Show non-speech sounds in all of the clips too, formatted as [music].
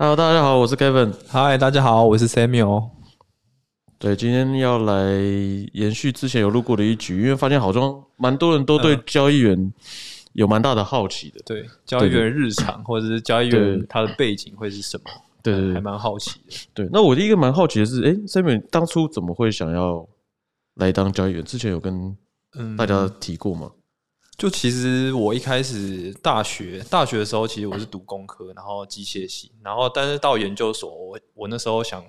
Hello，大家好，我是 Kevin。嗨，大家好，我是 Samuel。对，今天要来延续之前有录过的一局，因为发现好像蛮多人都对交易员有蛮大的好奇的。对，交易员日常或者是交易员他的背景会是什么？对对对，还蛮好奇的。对，那我第一个蛮好奇的是，哎，Samuel 当初怎么会想要来当交易员？之前有跟大家提过吗？就其实我一开始大学大学的时候，其实我是读工科，然后机械系，然后但是到研究所，我我那时候想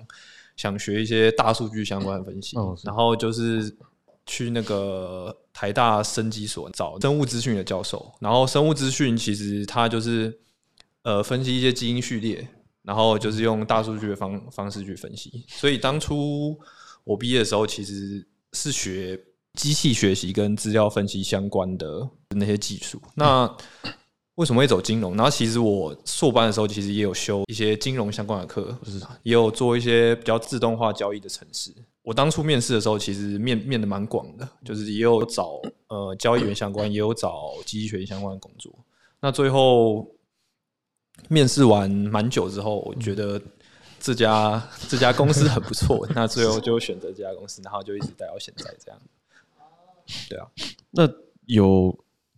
想学一些大数据相关的分析，然后就是去那个台大生机所找生物资讯的教授，然后生物资讯其实它就是呃分析一些基因序列，然后就是用大数据的方方式去分析，所以当初我毕业的时候其实是学。机器学习跟资料分析相关的那些技术，那为什么会走金融？然后其实我硕班的时候，其实也有修一些金融相关的课，也有做一些比较自动化交易的城市。我当初面试的时候，其实面面的蛮广的，就是也有找呃交易员相关，也有找机器学习相关的工作。那最后面试完蛮久之后，我觉得这家这家公司很不错，那最后就选择这家公司，然后就一直待到现在这样。对啊，那有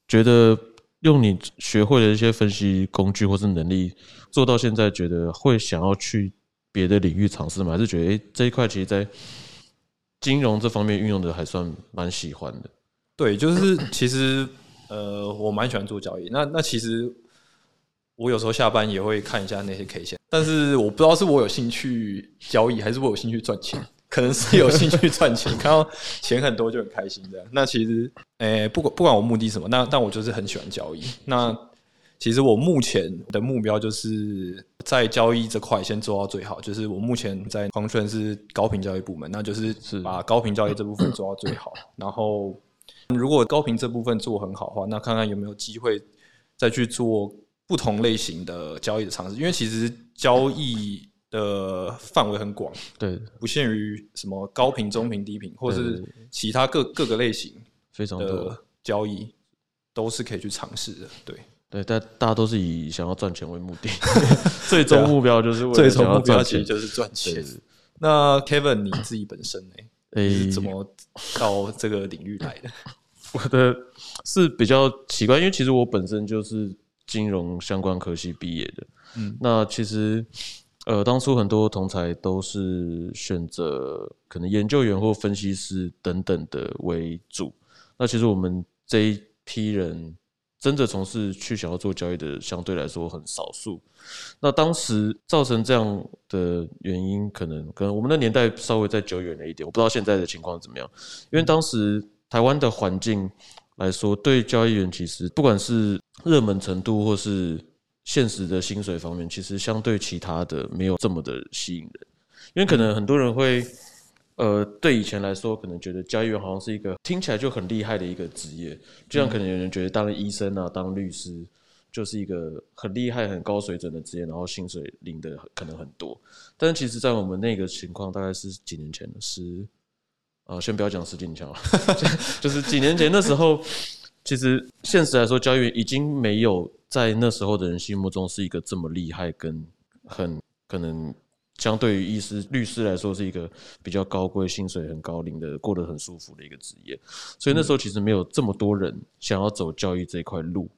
觉得用你学会的一些分析工具或是能力做到现在，觉得会想要去别的领域尝试吗？还是觉得哎这一块其实，在金融这方面运用的还算蛮喜欢的？对，就是其实呃，我蛮喜欢做交易。那那其实我有时候下班也会看一下那些 K 线，但是我不知道是我有兴趣交易，还是我有兴趣赚钱。可能是有兴趣赚钱，看到钱很多就很开心的。[laughs] 那其实，诶，不管不管我目的什么，那但我就是很喜欢交易。那其实我目前的目标就是在交易这块先做到最好。就是我目前在黄泉是高频交易部门，那就是把高频交易这部分做到最好。[coughs] 然后，如果高频这部分做很好的话，那看看有没有机会再去做不同类型的交易的尝试。因为其实交易。的范围很广，对，不限于什么高频、中频、低频，或者是其他各各个类型，非常多交易都是可以去尝试的。对，[laughs] 对，但大家都是以想要赚钱为目的，[laughs] 最终目标就是为最终目标其实就是赚钱。那 Kevin 你自己本身呢？诶，怎么到这个领域来的？[laughs] 我的是比较奇怪，因为其实我本身就是金融相关科系毕业的。嗯，那其实。呃，当初很多同才都是选择可能研究员或分析师等等的为主。那其实我们这一批人真的从事去想要做交易的，相对来说很少数。那当时造成这样的原因，可能可能我们的年代稍微再久远了一点，我不知道现在的情况怎么样。因为当时台湾的环境来说，对交易员其实不管是热门程度或是。现实的薪水方面，其实相对其他的没有这么的吸引人，因为可能很多人会，呃，对以前来说，可能觉得交易员好像是一个听起来就很厉害的一个职业，就像可能有人觉得当医生啊、当律师就是一个很厉害、很高水准的职业，然后薪水领的可能很多。但其实，在我们那个情况，大概是几年前的十，啊，先不要讲十几年了，[laughs] 就是几年前的时候，其实现实来说，教育已经没有。在那时候的人心目中，是一个这么厉害，跟很可能相对于医师、律师来说，是一个比较高贵、薪水很高、领的过得很舒服的一个职业。所以那时候其实没有这么多人想要走教育这一块路。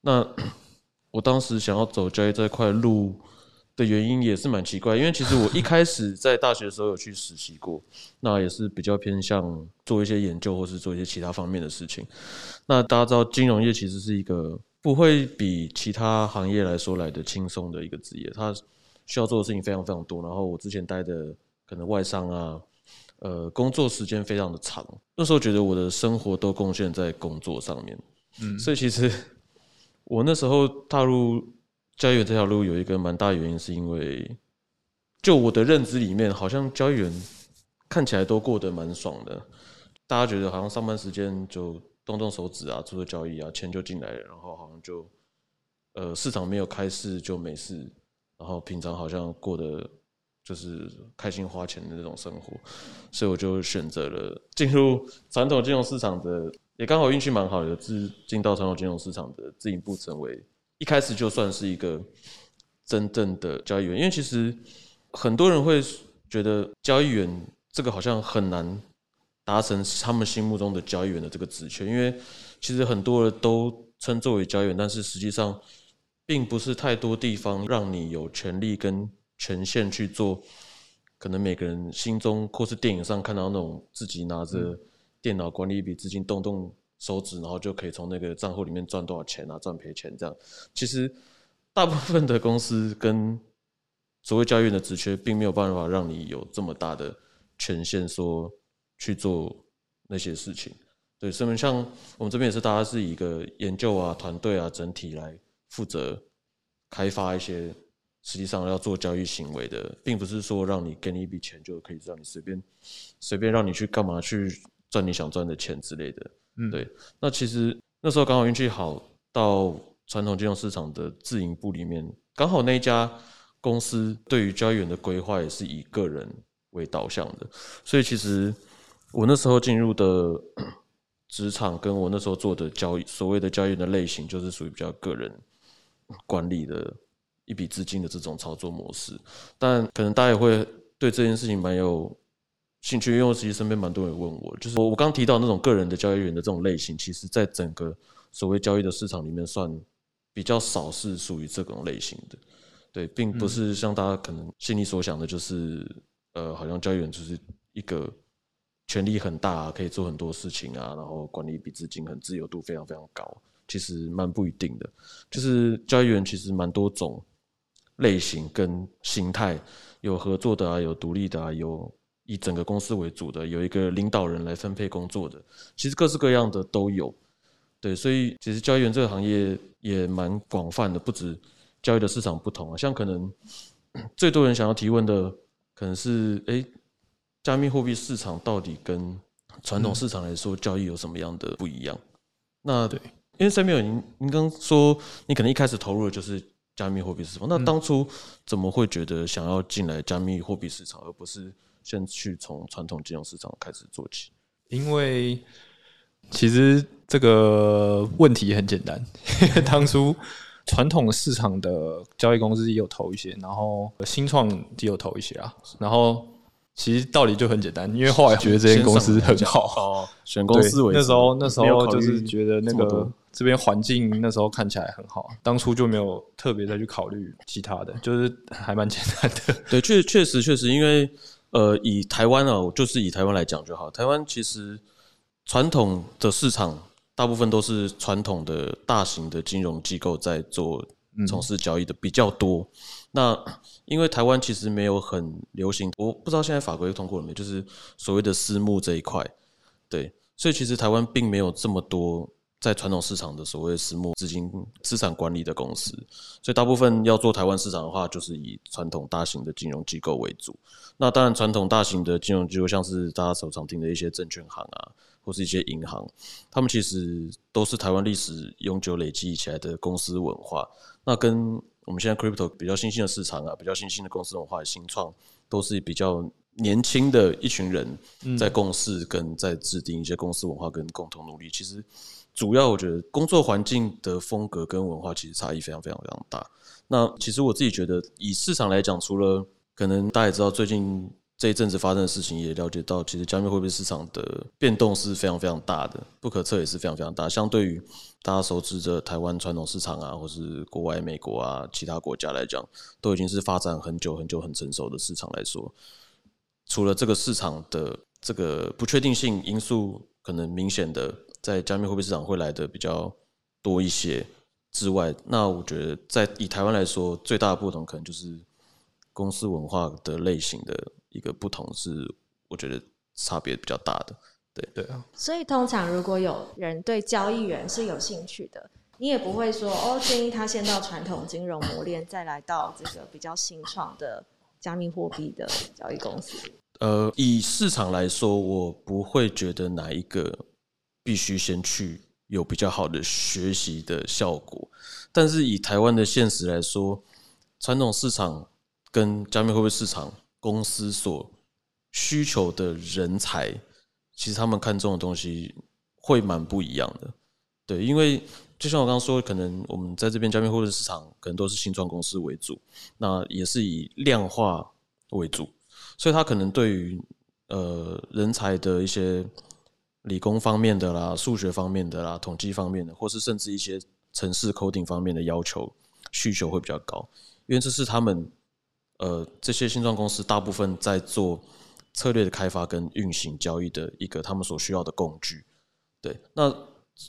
那我当时想要走教育这块路的原因也是蛮奇怪，因为其实我一开始在大学的时候有去实习过，那也是比较偏向做一些研究或是做一些其他方面的事情。那大家知道，金融业其实是一个。不会比其他行业来说来的轻松的一个职业，它需要做的事情非常非常多。然后我之前待的可能外商啊，呃，工作时间非常的长。那时候觉得我的生活都贡献在工作上面，嗯，所以其实我那时候踏入交易员这条路有一个蛮大原因，是因为就我的认知里面，好像交易员看起来都过得蛮爽的，大家觉得好像上班时间就。动动手指啊，做做交易啊，钱就进来了，然后好像就，呃，市场没有开市就没事，然后平常好像过得就是开心花钱的那种生活，所以我就选择了进入传统金融市场的，也刚好运气蛮好的，自进到传统金融市场的自营部，成为一开始就算是一个真正的交易员，因为其实很多人会觉得交易员这个好像很难达成他们心目中的交易员的这个职权，因为其实很多人都称作为交易员，但是实际上并不是太多地方让你有权利跟权限去做。可能每个人心中或是电影上看到那种自己拿着电脑管理一笔资金，动动手指，然后就可以从那个账户里面赚多少钱啊，赚赔钱这样。其实大部分的公司跟所谓交易员的职缺，并没有办法让你有这么大的权限，说去做那些事情。对，所以像我们这边也是，大家是以一个研究啊、团队啊整体来负责开发一些。实际上要做交易行为的，并不是说让你给你一笔钱就可以让你随便随便让你去干嘛去赚你想赚的钱之类的。嗯，对。那其实那时候刚好运气好，到传统金融市场的自营部里面，刚好那一家公司对于交易员的规划也是以个人为导向的，所以其实我那时候进入的 [clears throat] 职场，跟我那时候做的交易所谓的交易员的类型，就是属于比较个人管理的。一笔资金的这种操作模式，但可能大家也会对这件事情蛮有兴趣，因为我其实身边蛮多人问我，就是我我刚提到那种个人的交易员的这种类型，其实在整个所谓交易的市场里面算比较少，是属于这种类型的。对，并不是像大家可能心里所想的，就是呃，好像交易员就是一个权力很大，可以做很多事情啊，然后管理一笔资金很自由度非常非常高，其实蛮不一定的。就是交易员其实蛮多种。类型跟形态有合作的啊，有独立的啊，有以整个公司为主的，有一个领导人来分配工作的，其实各式各样的都有。对，所以其实交易员这个行业也蛮广泛的，不止交易的市场不同啊。像可能 [clears throat] 最多人想要提问的，可能是哎，加密货币市场到底跟传统市场来说交易有什么样的不一样？那对，因为 Samuel，，您您刚说你可能一开始投入的就是。加密货币市场，那当初怎么会觉得想要进来加密货币市场，而不是先去从传统金融市场开始做起？因为其实这个问题很简单，[laughs] 当初传统市场的交易公司也有投一些，然后新创也有投一些啊，然后。其实道理就很简单，因为后来觉得这间公司很好哦，选公司为那时候那时候就是觉得那个这边环境那时候看起来很好，当初就没有特别再去考虑其他的，就是还蛮简单的。对，确确实确实，因为呃，以台湾啊，就是以台湾来讲就好。台湾其实传统的市场大部分都是传统的大型的金融机构在做从事交易的比较多。那 [clears throat] 因为台湾其实没有很流行，我不知道现在法规通过了没，就是所谓的私募这一块，对，所以其实台湾并没有这么多在传统市场的所谓私募资金资产管理的公司，所以大部分要做台湾市场的话，就是以传统大型的金融机构为主。那当然，传统大型的金融机构，像是大家手常听的一些证券行啊，或是一些银行，他们其实都是台湾历史永久累积起来的公司文化。那跟我们现在 crypto 比较新兴的市场啊，比较新兴的公司文化、新创，都是比较年轻的一群人在共事，跟在制定一些公司文化跟共同努力。其实主要我觉得工作环境的风格跟文化其实差异非常非常非常大。那其实我自己觉得，以市场来讲，除了可能大家也知道最近。这一阵子发生的事情也了解到，其实加密货币市场的变动是非常非常大的，不可测也是非常非常大。相对于大家熟知的台湾传统市场啊，或是国外美国啊其他国家来讲，都已经是发展很久很久很成熟的市场来说，除了这个市场的这个不确定性因素可能明显的在加密货币市场会来的比较多一些之外，那我觉得在以台湾来说，最大的不同可能就是公司文化的类型的。一个不同是，我觉得差别比较大的，对对啊。所以通常如果有人对交易员是有兴趣的，你也不会说哦，建议他先到传统金融磨练，再来到这个比较新创的加密货币的交易公司。呃，以市场来说，我不会觉得哪一个必须先去有比较好的学习的效果。但是以台湾的现实来说，传统市场跟加密货币市场。公司所需求的人才，其实他们看中的东西会蛮不一样的。对，因为就像我刚刚说，可能我们在这边加密货币市场可能都是新创公司为主，那也是以量化为主，所以它可能对于呃人才的一些理工方面的啦、数学方面的啦、统计方面的，或是甚至一些城市 coding 方面的要求需求会比较高，因为这是他们呃这些新创公司大部分在做策略的开发跟运行交易的一个他们所需要的工具。对，那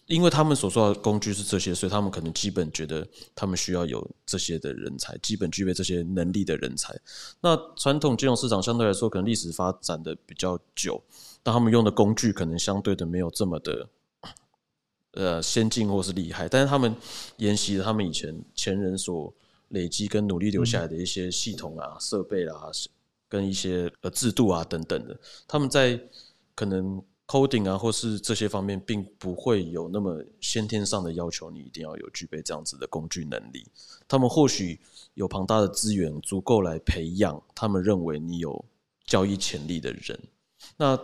因为他们所说的工具是这些，所以他们可能基本觉得他们需要有这些的人才，基本具备这些能力的人才。那传统金融市场相对来说可能历史发展的比较久，但他们用的工具可能相对的没有这么的呃先进或是厉害，但是他们沿袭了他们以前前人所累积跟努力留下来的一些系统啊、设备啊，跟一些呃制度啊等等的，他们在可能。Coding 啊，或是这些方面，并不会有那么先天上的要求，你一定要有具备这样子的工具能力。他们或许有庞大的资源，足够来培养他们认为你有交易潜力的人。那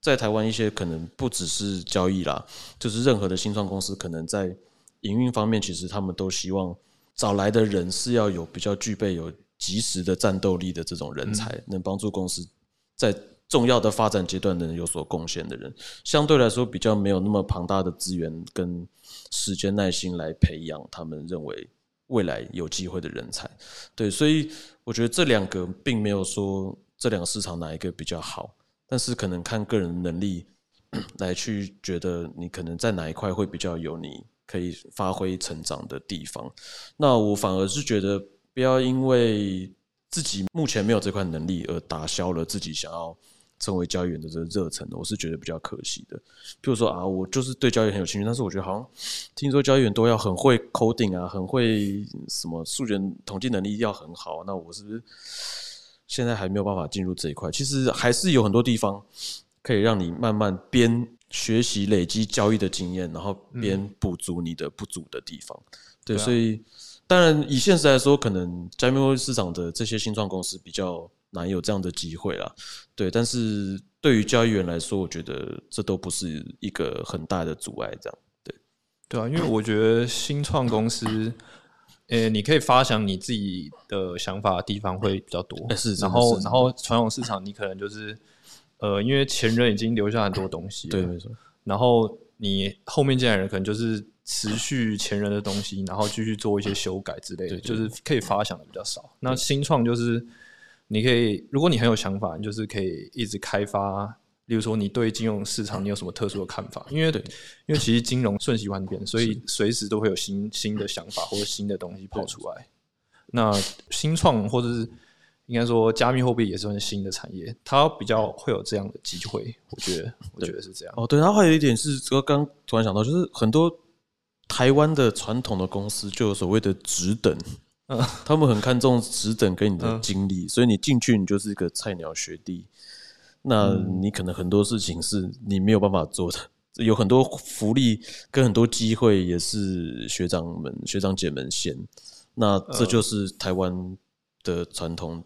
在台湾，一些可能不只是交易啦，就是任何的新创公司，可能在营运方面，其实他们都希望找来的人是要有比较具备有及时的战斗力的这种人才，能帮助公司在。重要的发展阶段的人有所贡献的人，相对来说比较没有那么庞大的资源跟时间耐心来培养他们认为未来有机会的人才。对，所以我觉得这两个并没有说这两个市场哪一个比较好，但是可能看个人能力 [clears throat] 来去觉得你可能在哪一块会比较有你可以发挥成长的地方。那我反而是觉得不要因为自己目前没有这块能力而打消了自己想要。成为交易员的这个热忱，我是觉得比较可惜的。譬如说啊，我就是对交易很有兴趣，但是我觉得好像听说交易员都要很会 coding 啊，很会什么数学统计能力要很好。那我是不是现在还没有办法进入这一块？其实还是有很多地方可以让你慢慢边学习累积交易的经验，然后边补足你的不足的地方。对，所以当然以现实来说，可能加密货币市场的这些新创公司比较。难有这样的机会啦，对，但是对于交易员来说，我觉得这都不是一个很大的阻碍，这样，对，对啊，因为我觉得新创公司，呃，你可以发想你自己的想法的地方会比较多，是，然后，然后传统市场你可能就是，呃，因为前人已经留下很多东西，对，没错，然后你后面进来人可能就是持续前人的东西，然后继续做一些修改之类的，就是可以发想的比较少。那新创就是。你可以，如果你很有想法，你就是可以一直开发。例如说，你对金融市场你有什么特殊的看法？因为对，因为其实金融瞬息万变，所以随时都会有新新的想法或者新的东西跑出来。那新创或者是应该说加密货币也是很新的产业，它比较会有这样的机会。我觉得，我觉得是这样。哦，对，然后还有一点是，我刚突然想到，就是很多台湾的传统的公司就有所谓的职等。他们很看重职等跟你的经历，所以你进去你就是一个菜鸟学弟，那你可能很多事情是你没有办法做的，[laughs] 有很多福利跟很多机会也是学长们、学长姐们先，那这就是台湾的传统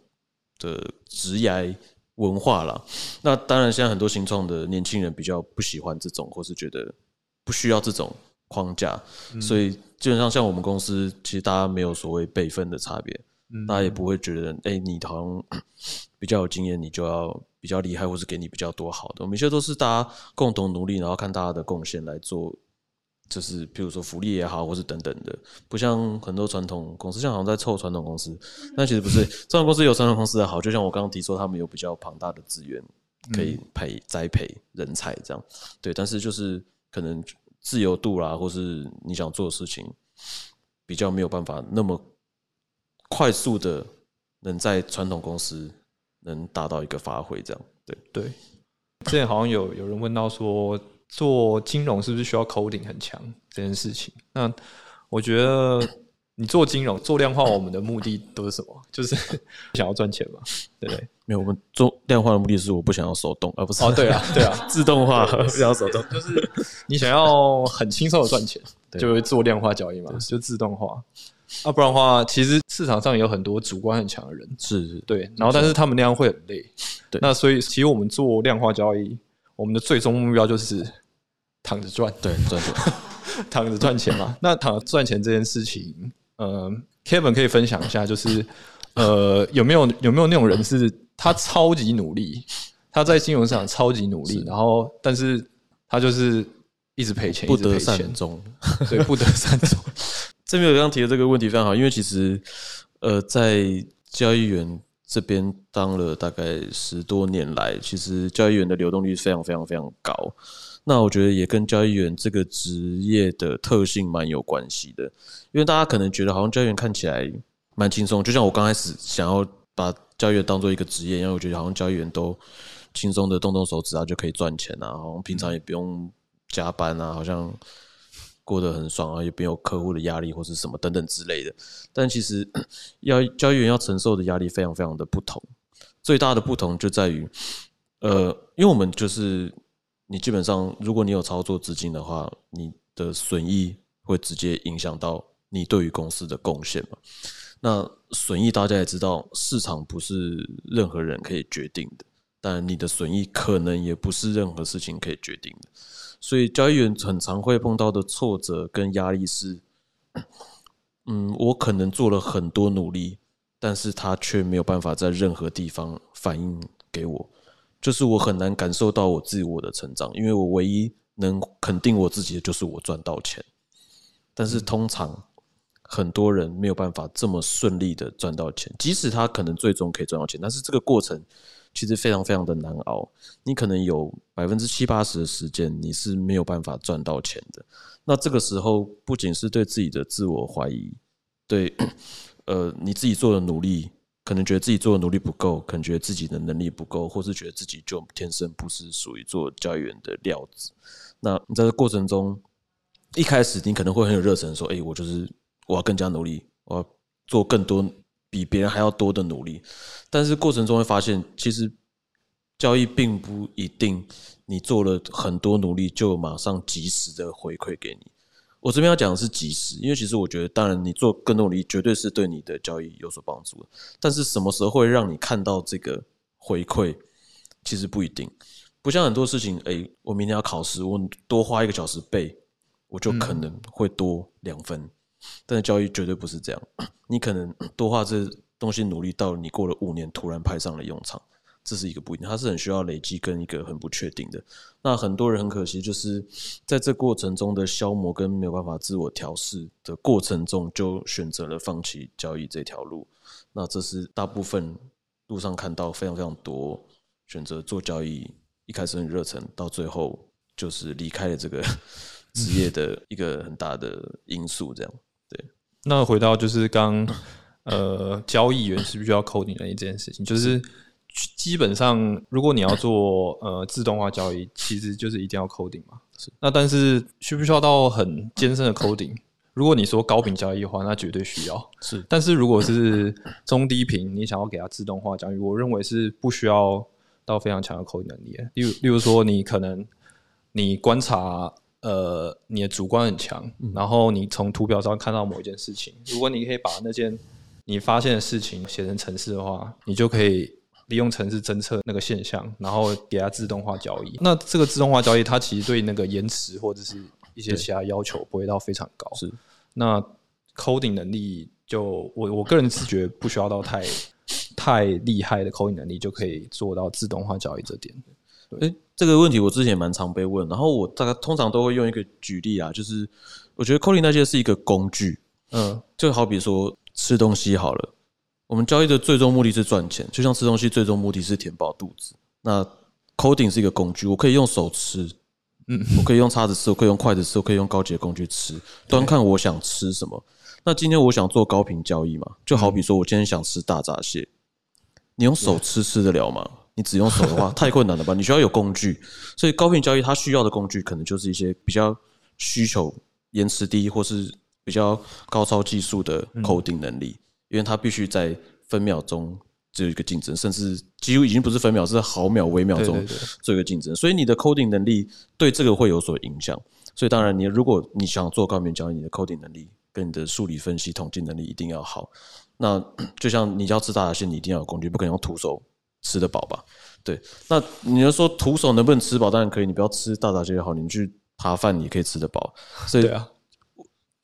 的职涯文化啦。那当然，现在很多新创的年轻人比较不喜欢这种，或是觉得不需要这种。框架，所以基本上像我们公司，其实大家没有所谓辈分的差别，大家也不会觉得，哎，你好像 [coughs] 比较有经验，你就要比较厉害，或是给你比较多好的。我们一切都是大家共同努力，然后看大家的贡献来做，就是比如说福利也好，或是等等的。不像很多传统公司，像好像在凑传统公司，但其实不是，[laughs] 传统公司有传统公司的好。就像我刚刚提说，他们有比较庞大的资源可以培栽培人才，这样对。但是就是可能。自由度啦，或是你想做的事情，比较没有办法那么快速的能在传统公司能达到一个发挥，这样对对。之前好像有有人问到说，做金融是不是需要 coding 很强这件事情？那我觉得。你做金融做量化，我们的目的都是什么？就是 [laughs] 想要赚钱嘛，对不对？没有，我们做量化的目的是我不想要手动，而不是哦，对啊，[laughs] 对啊，自动化不想要手动，就是你想要很轻松的赚钱，[laughs] 就会做量化交易嘛，就自动化。啊，不然的话，其实市场上有很多主观很强的人，是，对，然后但是他们那样会很累，对。那所以，其实我们做量化交易，我们的最终目标就是躺着赚，对，赚钱。躺着赚钱嘛。那躺着赚钱这件事情，呃，Kevin 可以分享一下，就是呃，有没有有没有那种人是他超级努力，他在金融市场超级努力，然后但是他就是一直赔钱，不得善终，对，不得善终。[laughs] 这边我刚刚提的这个问题非常好，因为其实呃，在交易员。这边当了大概十多年来，其实交易员的流动率非常非常非常高。那我觉得也跟交易员这个职业的特性蛮有关系的。因为大家可能觉得好像交易员看起来蛮轻松，就像我刚开始想要把交易员当做一个职业，因为我觉得好像交易员都轻松的动动手指啊就可以赚钱啊，好像平常也不用加班啊，好像。过得很爽啊，也没有客户的压力或是什么等等之类的。但其实 [laughs] 要交易员要承受的压力非常非常的不同。最大的不同就在于，呃，因为我们就是你基本上，如果你有操作资金的话，你的损益会直接影响到你对于公司的贡献嘛。那损益大家也知道，市场不是任何人可以决定的，但你的损益可能也不是任何事情可以决定的。所以交易员很常会碰到的挫折跟压力是，嗯，我可能做了很多努力，但是他却没有办法在任何地方反映给我，就是我很难感受到我自我的成长，因为我唯一能肯定我自己的就是我赚到钱，但是通常很多人没有办法这么顺利的赚到钱，即使他可能最终可以赚到钱，但是这个过程。其实非常非常的难熬，你可能有百分之七八十的时间你是没有办法赚到钱的。那这个时候不仅是对自己的自我怀疑，对 [clears throat] 呃你自己做的努力，可能觉得自己做的努力不够，可能觉得自己的能力不够，或是觉得自己就天生不是属于做交易员的料子。那你在这过程中，一开始你可能会很有热忱，说：“哎，我就是我要更加努力，我要做更多。”比别人还要多的努力，但是过程中会发现，其实交易并不一定你做了很多努力就马上及时的回馈给你。我这边要讲的是及时，因为其实我觉得，当然你做更多努力绝对是对你的交易有所帮助的，但是什么时候会让你看到这个回馈，其实不一定。不像很多事情，哎，我明天要考试，我多花一个小时背，我就可能会多两分。但是交易绝对不是这样，你可能 [clears throat] 多花这东西努力到你过了五年突然派上了用场，这是一个不一定，它是很需要累积跟一个很不确定的。那很多人很可惜，就是在这过程中的消磨跟没有办法自我调试的过程中，就选择了放弃交易这条路。那这是大部分路上看到非常非常多选择做交易，一开始很热忱，到最后就是离开了这个 [laughs] 职业的一个很大的因素，这样。那回到就是刚呃，交易员是不是需要 coding 能力这件事情？就是基本上，如果你要做呃自动化交易，其实就是一定要 coding 嘛。是。那但是需不需要到很艰深的 coding？如果你说高频交易的话，那绝对需要。是。但是如果是中低频，你想要给它自动化交易，我认为是不需要到非常强的 coding 能力。例如，例如说，你可能你观察。呃，你的主观很强，然后你从图表上看到某一件事情，[laughs] 如果你可以把那件你发现的事情写成程式的话，你就可以利用程式侦测那个现象，然后给它自动化交易。那这个自动化交易，它其实对那个延迟或者是一些其他要求不会到非常高。是，那 coding 能力就我我个人是觉得不需要到太太厉害的 coding 能力就可以做到自动化交易这点。哎，这个问题我之前也蛮常被问，然后我大概通常都会用一个举例啊，就是我觉得 coding 那些是一个工具，嗯，就好比说吃东西好了，我们交易的最终目的是赚钱，就像吃东西最终目的是填饱肚子，那 coding 是一个工具，我可以用手吃，嗯，我可以用叉子吃，我可以用筷子吃，我可以用高级的工具吃，端看我想吃什么。那今天我想做高频交易嘛，就好比说我今天想吃大闸蟹，你用手吃吃得了吗？你只用手的话 [laughs] 太困难了吧？你需要有工具，所以高频交易它需要的工具可能就是一些比较需求延迟低或是比较高超技术的 coding 能力，因为它必须在分秒钟只有一个竞争，甚至几乎已经不是分秒，是毫秒、微秒钟做一个竞争。所以你的 coding 能力对这个会有所影响。所以当然，你如果你想做高频交易，你的 coding 能力跟你的数理分析、统计能力一定要好。那就像你要吃大闸蟹，你一定要有工具，不可能用徒手。吃得饱吧？对，那你要说徒手能不能吃饱？当然可以，你不要吃大闸蟹也好，你去扒饭也可以吃得饱。所以对啊，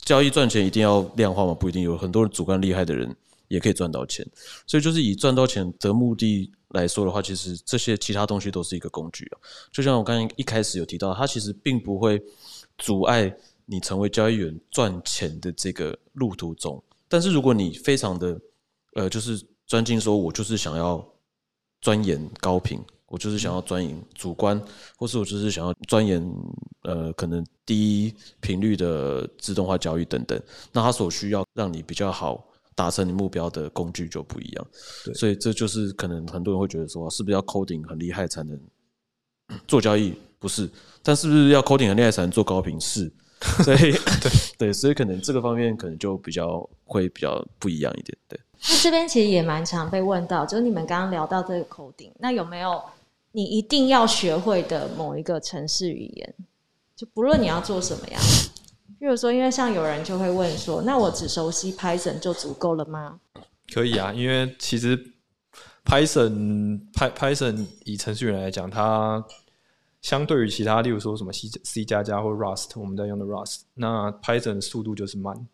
交易赚钱一定要量化吗？不一定，有很多人主观厉害的人也可以赚到钱。所以就是以赚到钱的目的来说的话，其实这些其他东西都是一个工具啊。就像我刚才一开始有提到，它其实并不会阻碍你成为交易员赚钱的这个路途中。但是如果你非常的呃，就是专精，说我就是想要钻研高频，我就是想要钻研主观，或是我就是想要钻研呃，可能低频率的自动化交易等等，那它所需要让你比较好达成你目标的工具就不一样。对所以这就是可能很多人会觉得说，是不是要 coding 很厉害才能做交易？不是，但是不是要 coding 很厉害才能做高频？是。[laughs] 所以对对，所以可能这个方面可能就比较会比较不一样一点。对，那这边其实也蛮常被问到，就是你们刚刚聊到这个 coding，那有没有你一定要学会的某一个城市语言？就不论你要做什么呀，比如说，因为像有人就会问说，那我只熟悉 Python 就足够了吗？可以啊，因为其实 Python Py Python 以程序员来讲，它相对于其他，例如说什么 C C 加加或 Rust，我们在用的 Rust，那 Python 的速度就是慢。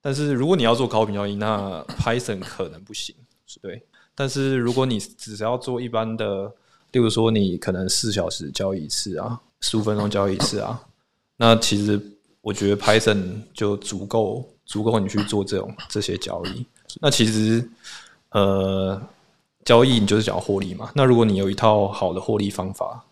但是如果你要做高频交易，那 Python 可能不行，对。但是如果你只是要做一般的，例如说你可能四小时交易一次啊，十五分钟交易一次啊，那其实我觉得 Python 就足够足够你去做这种这些交易。那其实呃，交易你就是想要获利嘛。那如果你有一套好的获利方法，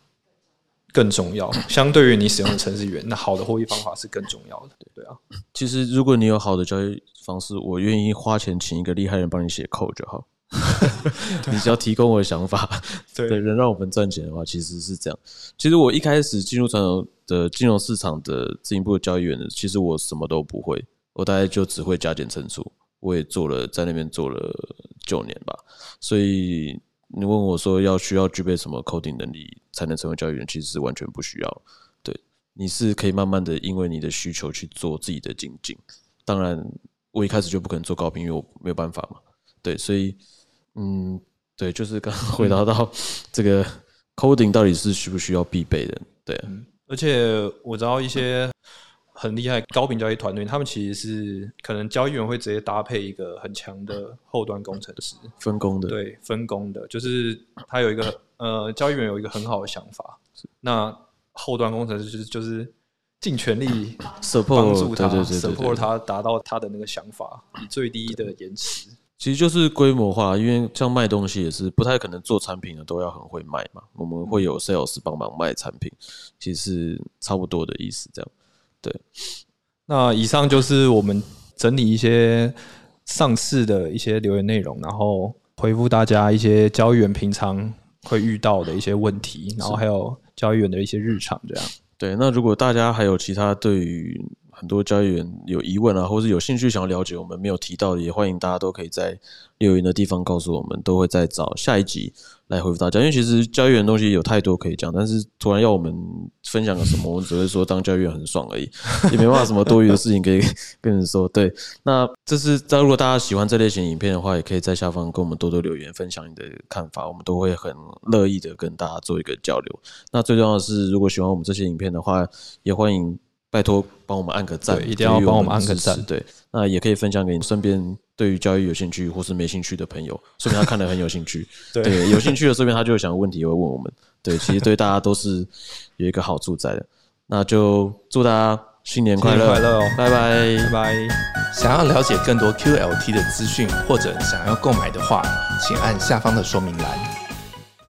更重要。相对于你使用的程序员，那好的获利方法是更重要的。对啊，其实如果你有好的交易方式，我愿意花钱请一个厉害人帮你写 code 就好。[laughs] 你只要提供我的想法，对 [laughs] 对，能让我们赚钱的话，其实是这样。其实我一开始进入传统的金融市场的自营部的交易员的，其实我什么都不会，我大概就只会加减乘除。我也做了，在那边做了九年吧。所以你问我说要需要具备什么 coding 能力才能成为教育员，其实是完全不需要。对，你是可以慢慢的因为你的需求去做自己的精进。当然，我一开始就不可能做高频，因为我没有办法嘛。对，所以。嗯，对，就是刚刚 [laughs] 回答到这个 coding 到底是需不需要必备的？对，而且我知道一些很厉害高频交易团队，他们其实是可能交易员会直接搭配一个很强的后端工程师分工的，对，分工的，就是他有一个呃，交易员有一个很好的想法，那后端工程师就是就是尽全力 support 帮助他对对对对，support 他达到他的那个想法，以最低的延迟。其实就是规模化，因为像卖东西也是不太可能做产品的都要很会卖嘛。我们会有 sales 帮忙卖产品，其实是差不多的意思。这样，对。那以上就是我们整理一些上次的一些留言内容，然后回复大家一些交易员平常会遇到的一些问题，然后还有交易员的一些日常这样。对，那如果大家还有其他对于很多交易员有疑问啊，或是有兴趣想要了解我们没有提到的，也欢迎大家都可以在留言的地方告诉我们，都会再找下一集来回复大家。因为其实交易员的东西有太多可以讲，但是突然要我们分享个什么，我们只会说当交易员很爽而已，[laughs] 也没办法什么多余的事情可以跟人说。对，那这是如果大家喜欢这类型影片的话，也可以在下方跟我们多多留言，分享你的看法，我们都会很乐意的跟大家做一个交流。那最重要的是，如果喜欢我们这些影片的话，也欢迎。拜托，帮我们按个赞，一定要帮我们按个赞。对，那也可以分享给你身边对于交易有兴趣或是没兴趣的朋友，说明他看得很有兴趣。[laughs] 对，有兴趣的，说明他就想问题也会问我们。对，其实对大家都是有一个好处在的。那就祝大家新年快乐，快乐哦！拜拜，拜拜。想要了解更多 QLT 的资讯，或者想要购买的话，请按下方的说明栏。